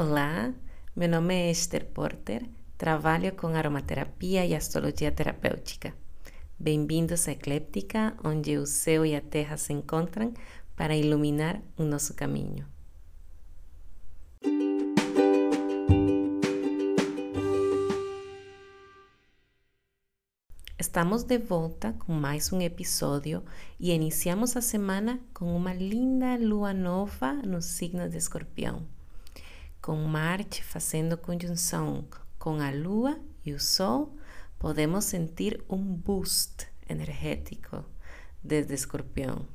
Olá, meu nome é Esther Porter, trabalho com aromaterapia e astrologia terapêutica. Bem-vindos à Ecléptica, onde o céu e a terra se encontram para iluminar o nosso caminho. Estamos de volta com mais um episódio e iniciamos a semana com uma linda lua nova no signo de Escorpião com Marte fazendo conjunção com a Lua e o Sol, podemos sentir um boost energético desde Escorpião.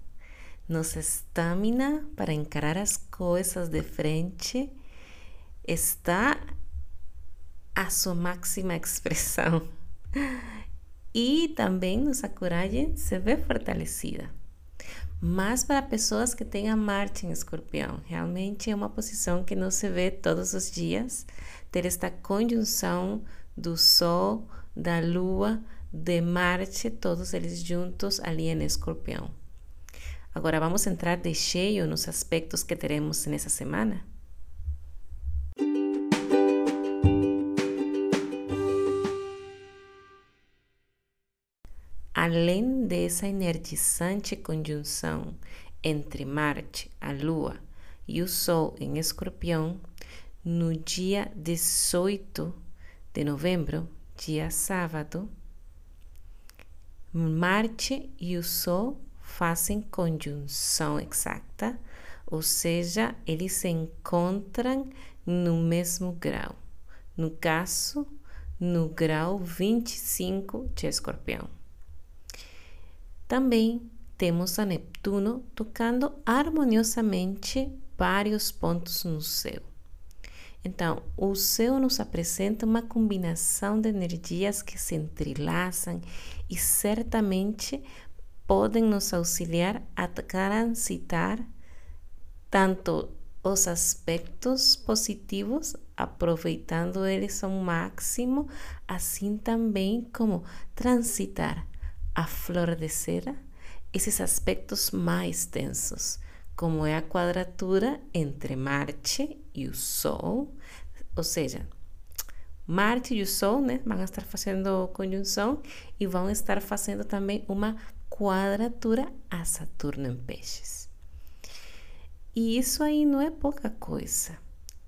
Nossa estamina para encarar as coisas de frente está a sua máxima expressão. E também nossa coragem se vê fortalecida mas para pessoas que a Marte em Escorpião. Realmente é uma posição que não se vê todos os dias, ter esta conjunção do Sol, da Lua, de Marte, todos eles juntos ali em Escorpião. Agora vamos entrar de cheio nos aspectos que teremos nessa semana? Além dessa energizante conjunção entre Marte, a Lua e o Sol em Escorpião, no dia 18 de novembro, dia sábado, Marte e o Sol fazem conjunção exata, ou seja, eles se encontram no mesmo grau. No caso, no grau 25 de Escorpião. Também temos a Neptuno tocando harmoniosamente vários pontos no céu. Então, o céu nos apresenta uma combinação de energias que se entrelaçam e certamente podem nos auxiliar a transitar tanto os aspectos positivos, aproveitando eles ao máximo, assim também como transitar a flor de cera esses aspectos mais densos, como é a quadratura entre Marte e o Sol, ou seja, Marte e o Sol né, vão estar fazendo conjunção e vão estar fazendo também uma quadratura a Saturno em Peixes. E isso aí não é pouca coisa,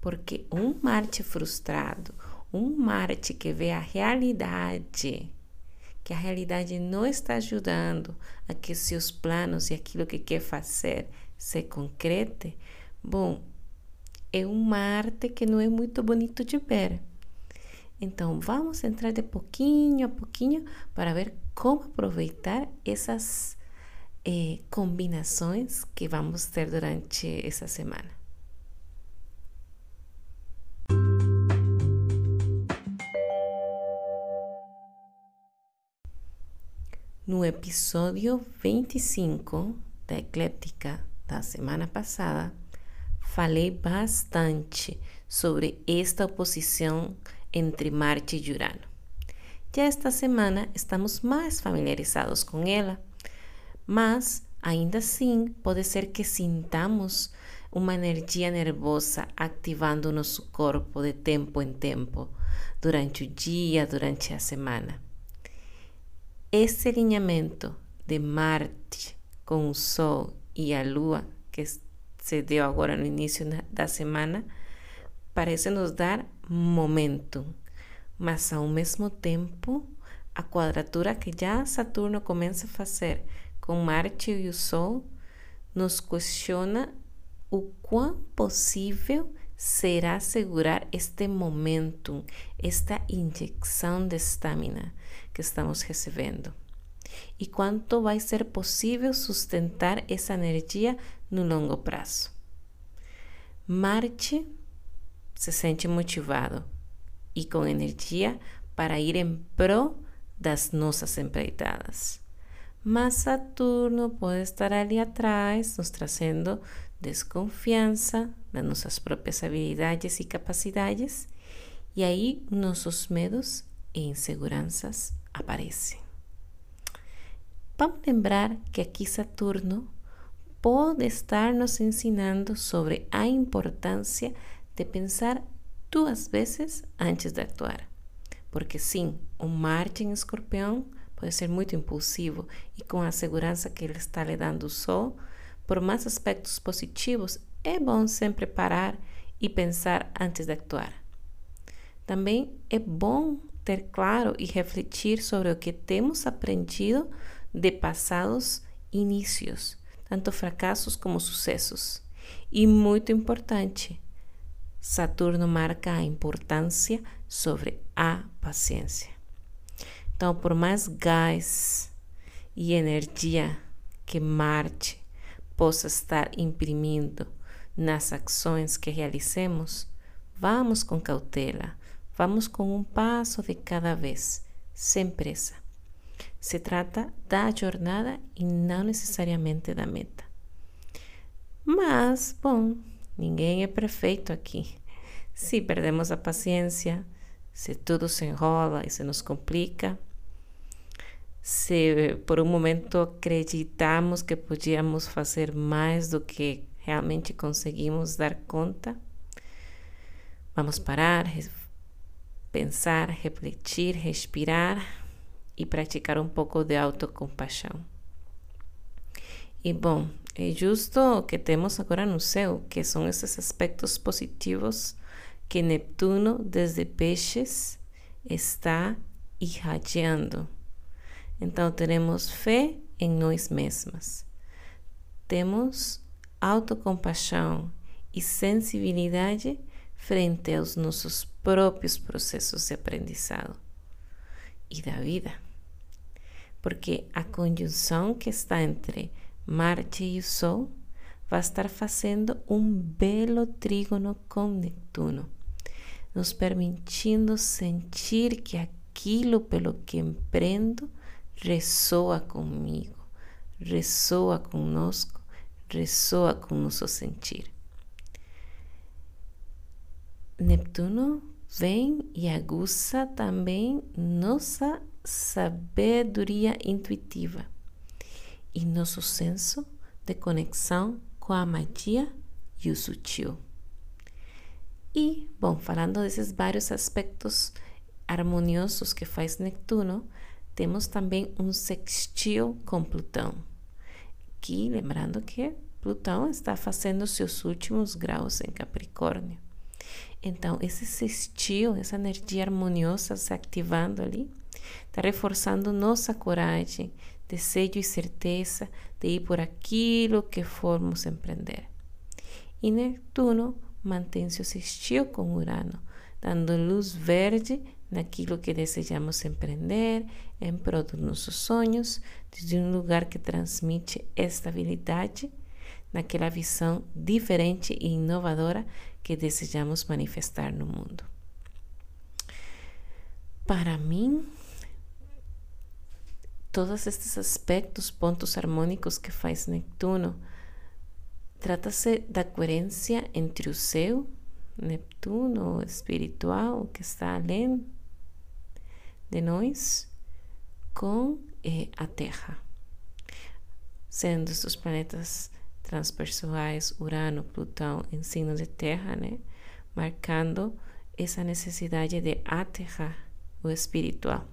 porque um Marte frustrado, um Marte que vê a realidade que a realidade não está ajudando a que seus planos e aquilo que quer fazer se concrete, bom, é uma arte que não é muito bonito de ver. Então, vamos entrar de pouquinho a pouquinho para ver como aproveitar essas eh, combinações que vamos ter durante essa semana. No episódio 25 da Ecléptica da semana passada, falei bastante sobre esta oposição entre Marte e Urano. Já esta semana estamos mais familiarizados com ela, mas ainda assim pode ser que sintamos uma energia nervosa ativando nosso corpo de tempo em tempo, durante o dia, durante a semana. Esse alinhamento de Marte com o Sol e a Lua, que se deu agora no início da semana, parece nos dar momentum, mas ao mesmo tempo, a quadratura que já Saturno começa a fazer com Marte e o Sol nos questiona o quão possível será segurar este momentum, esta injeção de estamina que estamos recebendo. E quanto vai ser possível sustentar essa energia no longo prazo. Marte se sente motivado e com energia para ir em prol das nossas empreitadas. Mas Saturno pode estar ali atrás, nos trazendo desconfiança nas nossas próprias habilidades e capacidades, e aí nossos medos e inseguranças aparecem. Vamos lembrar que aqui Saturno pode estar nos ensinando sobre a importância de pensar duas vezes antes de actuar. Porque sim, o Marte em escorpião pode ser muito impulsivo e com a segurança que ele está lhe dando Sol, por mais aspectos positivos, é bom sempre parar e pensar antes de actuar. Também é bom ter claro e refletir sobre o que temos aprendido de passados inícios, tanto fracassos como sucessos. E muito importante, Saturno marca a importância sobre a paciência. Então, por mais gás e energia que Marte possa estar imprimindo nas ações que realizemos, vamos com cautela, vamos com um passo de cada vez, sem pressa. Se trata da jornada e não necessariamente da meta. Mas, bom, ninguém é perfeito aqui. Se perdemos a paciência, se tudo se enrola e se nos complica, se por um momento acreditamos que podíamos fazer mais do que realmente conseguimos dar conta, vamos parar, pensar, refletir, respirar e praticar um pouco de autocompaixão. E bom, é justo o que temos agora no céu, que são esses aspectos positivos que Neptuno, desde Peixes, está irradiando. Então, teremos fé em nós mesmas. Temos autocompaixão e sensibilidade frente aos nossos próprios processos de aprendizado e da vida. Porque a conjunção que está entre Marte e o Sol vai estar fazendo um belo trígono com Netuno, nos permitindo sentir que aquilo pelo que empreendo ressoa comigo, ressoa conosco, ressoa com nosso sentir. Neptuno vem e aguça também nossa sabedoria intuitiva e nosso senso de conexão com a magia e o sutil. E, bom, falando desses vários aspectos harmoniosos que faz Netuno, temos também um sextil com Plutão. Aqui, lembrando que Plutão está fazendo seus últimos graus em Capricórnio. Então, esse sextil, essa energia harmoniosa se ativando ali, está reforçando nossa coragem, desejo e certeza de ir por aquilo que formos empreender. E Netuno mantém seu sextil com Urano, dando luz verde naquilo que desejamos empreender, em prol dos nossos sonhos, desde um lugar que transmite estabilidade, naquela visão diferente e inovadora que desejamos manifestar no mundo. Para mim, todos estes aspectos, pontos harmônicos que faz Neptuno, trata-se da coerência entre o céu, Neptuno espiritual, que está além de nós, com a Terra, sendo os planetas transpessoais, Urano, Plutão em signo de Terra, né? marcando essa necessidade de aterrar o espiritual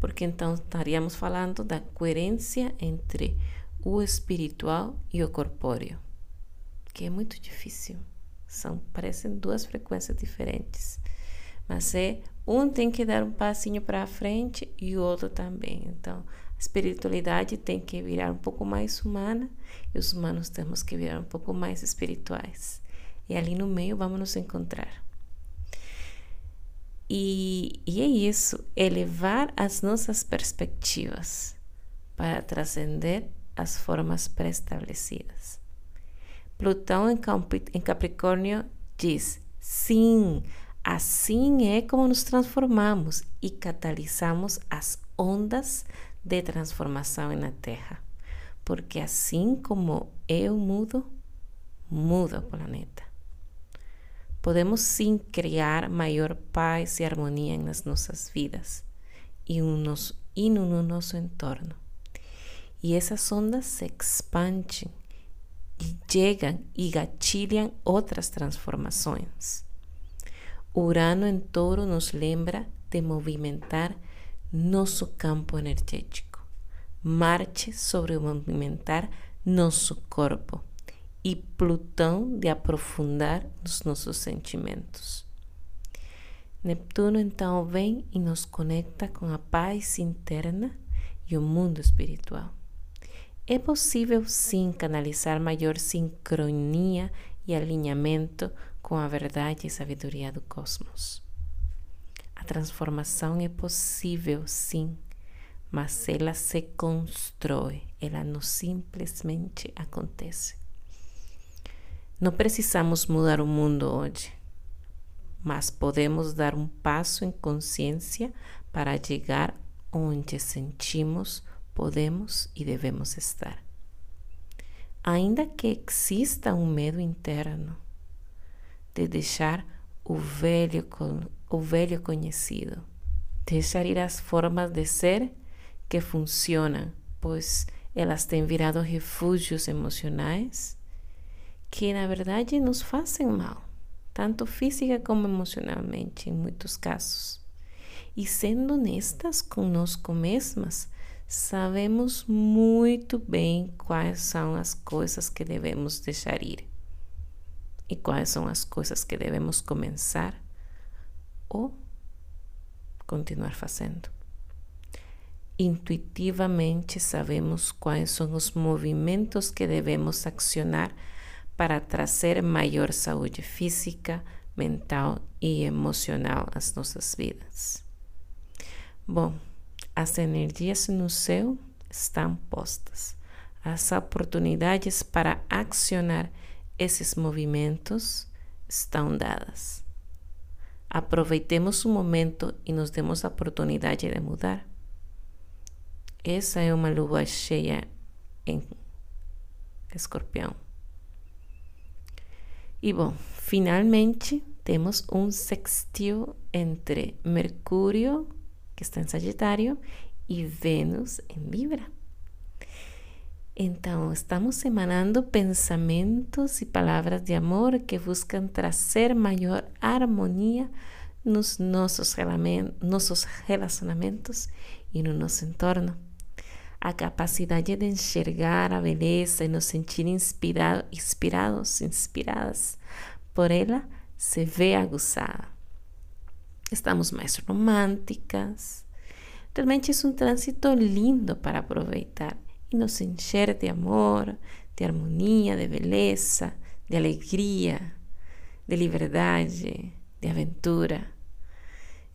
porque então estaríamos falando da coerência entre o espiritual e o corpóreo, que é muito difícil. São parecem duas frequências diferentes, mas é um tem que dar um passinho para frente e o outro também. Então, a espiritualidade tem que virar um pouco mais humana e os humanos temos que virar um pouco mais espirituais. E ali no meio vamos nos encontrar. E, e é isso, elevar as nossas perspectivas para transcender as formas pré-estabelecidas. Plutão em Capricórnio diz: sim, assim é como nos transformamos e catalisamos as ondas de transformação na Terra. Porque assim como eu mudo, muda o planeta podemos sim criar maior paz e harmonia nas nossas vidas e, nos, e no nosso entorno. E essas ondas se expandem e chegam e gatilham outras transformações. Urano em touro nos lembra de movimentar nosso campo energético. Marte sobre movimentar nosso corpo. E Plutão de aprofundar os nossos sentimentos. Neptuno então vem e nos conecta com a paz interna e o mundo espiritual. É possível sim canalizar maior sincronia e alinhamento com a verdade e sabedoria do cosmos. A transformação é possível sim, mas ela se constrói, ela não simplesmente acontece. Não precisamos mudar o mundo hoje mas podemos dar um passo em consciência para chegar onde sentimos, podemos e devemos estar. Ainda que exista um medo interno de deixar o velho, o velho conhecido, deixar ir as formas de ser que funcionam, pois elas têm virado refúgios emocionais que na verdade nos fazem mal tanto física como emocionalmente, em muitos casos. E sendo honestas conosco mesmas, sabemos muito bem quais são as coisas que devemos deixar ir e quais são as coisas que devemos começar ou continuar fazendo. Intuitivamente sabemos quais são os movimentos que devemos accionar para trazer maior saúde física, mental e emocional às nossas vidas. Bom, as energias no céu estão postas. As oportunidades para accionar esses movimentos estão dadas. Aproveitemos o momento e nos demos a oportunidade de mudar. Essa é uma lua cheia em escorpião. E bom, finalmente temos um sextil entre Mercúrio, que está em Sagitário, e Vênus em Libra. Então, estamos emanando pensamentos e palavras de amor que buscam trazer maior harmonia nos nossos relacionamentos e no nosso entorno a capacidade de enxergar a beleza e nos sentir inspirado, inspirados, inspiradas por ela se vê aguçada. Estamos mais românticas. Realmente é um trânsito lindo para aproveitar e nos encher de amor, de harmonia, de beleza, de alegria, de liberdade, de aventura.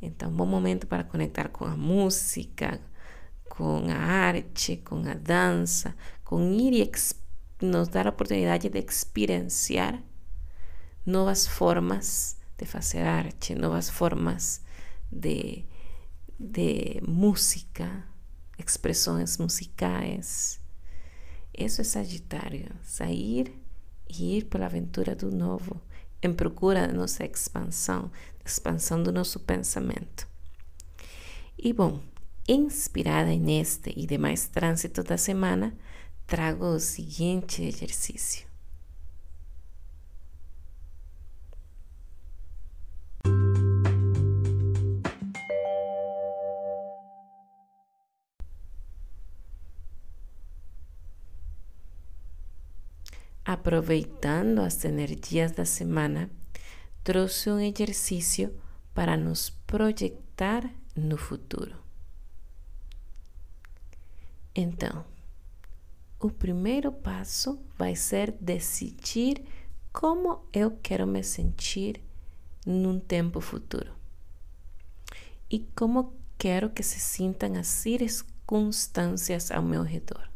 Então, bom momento para conectar com a música, com a arte, com a dança, com ir e nos dar a oportunidade de experienciar novas formas de fazer arte, novas formas de, de música, expressões musicais. Isso é Sagitário, sair e ir pela aventura do novo, em procura da nossa expansão, expansão do nosso pensamento. E bom, Inspirada neste e demais trânsito da semana, trago o seguinte exercício. Aproveitando as energias da semana, trouxe um exercício para nos projetar no futuro. Então, o primeiro passo vai ser decidir como eu quero me sentir num tempo futuro e como quero que se sintam as circunstâncias ao meu redor.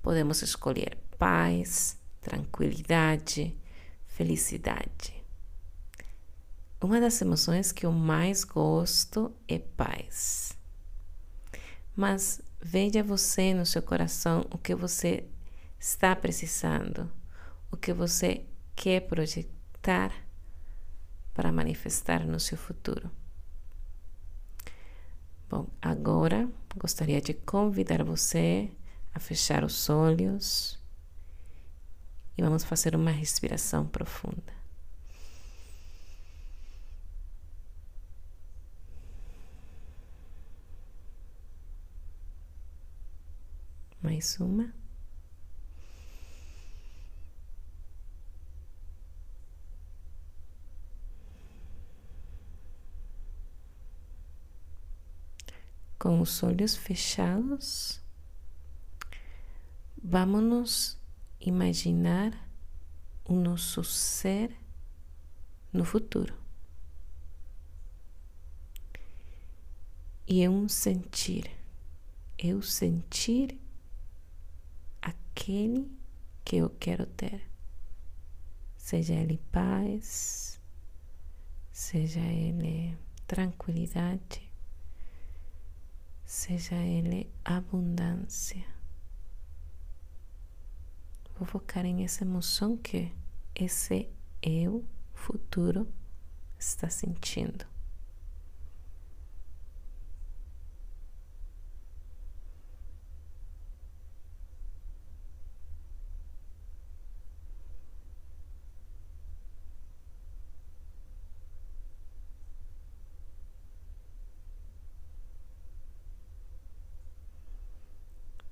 Podemos escolher paz, tranquilidade, felicidade. Uma das emoções que eu mais gosto é paz. Mas veja você no seu coração o que você está precisando, o que você quer projetar para manifestar no seu futuro. Bom, agora gostaria de convidar você a fechar os olhos e vamos fazer uma respiração profunda. Mais uma. Com os olhos fechados, vamos imaginar o nosso ser no futuro. E é um sentir, eu sentir aquele que eu quero ter, seja ele paz, seja ele tranquilidade, seja ele abundância. Vou focar em essa emoção que esse eu futuro está sentindo.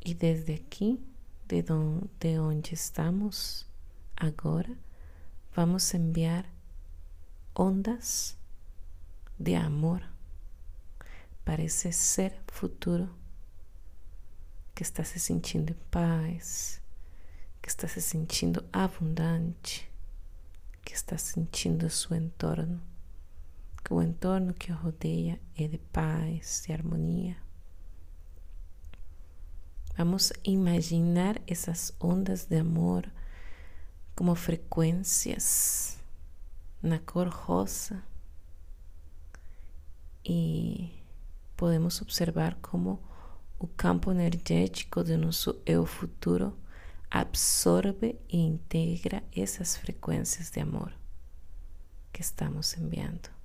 E desde aqui, de, de onde estamos agora, vamos enviar ondas de amor para esse ser futuro que está se sentindo em paz, que está se sentindo abundante, que está sentindo seu entorno, que o entorno que o rodeia é de paz, de harmonia. Vamos imaginar essas ondas de amor como frequências na cor rosa e podemos observar como o campo energético do nosso eu futuro absorve e integra essas frequências de amor que estamos enviando.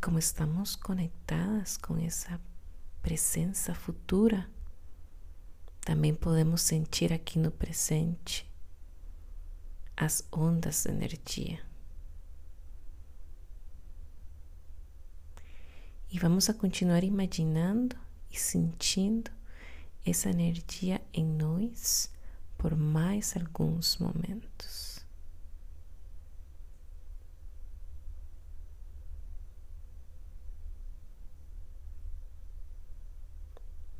Como estamos conectadas com essa presença futura, também podemos sentir aqui no presente as ondas de energia. E vamos a continuar imaginando e sentindo essa energia em nós por mais alguns momentos.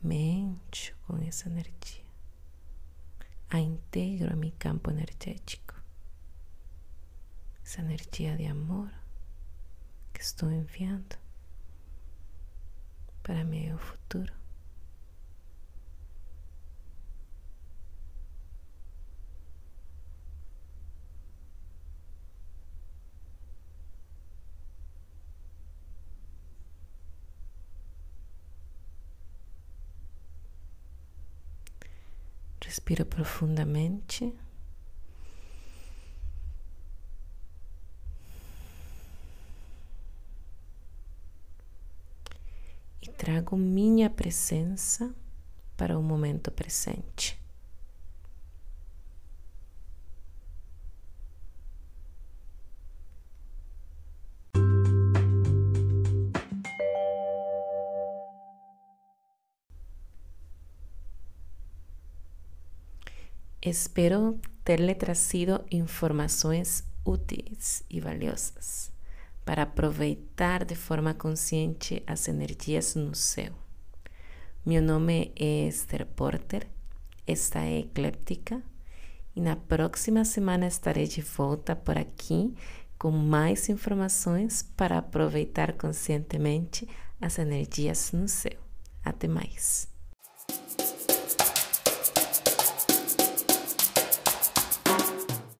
Mente com essa energia. A integro a meu campo energético. Essa energia de amor que estou enviando para meu futuro. Respira profundamente. E trago minha presença para o momento presente. Espero terle trazido informações úteis e valiosas para aproveitar de forma consciente as energias no céu. Meu nome é Esther Porter, esta é Ecléptica e na próxima semana estarei de volta por aqui com mais informações para aproveitar conscientemente as energias no céu. Até mais!